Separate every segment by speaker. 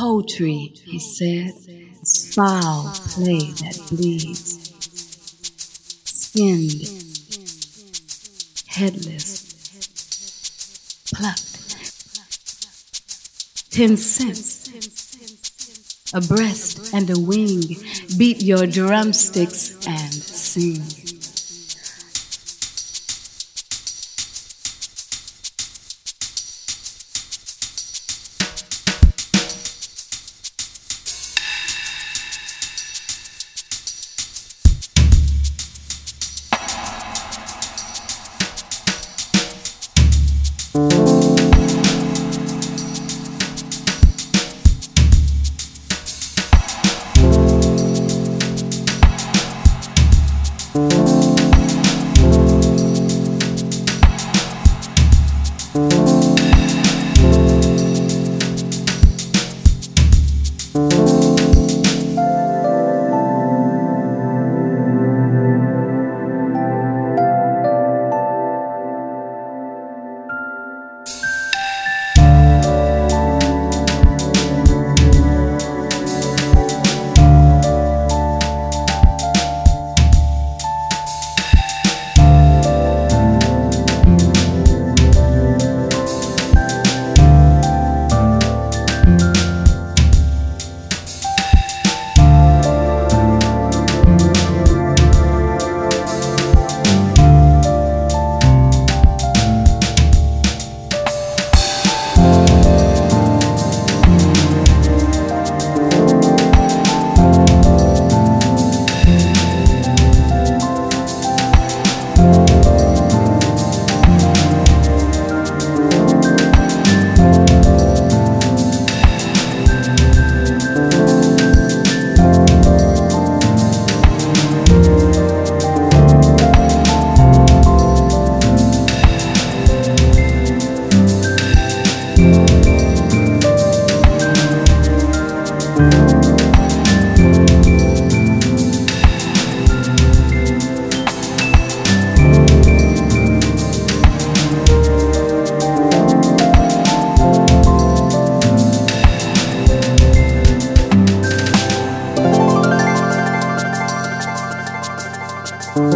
Speaker 1: Poetry, he said, is foul play that bleeds. Skinned, headless, plucked. Ten cents, a breast and a wing. Beat your drumsticks and sing.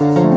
Speaker 2: you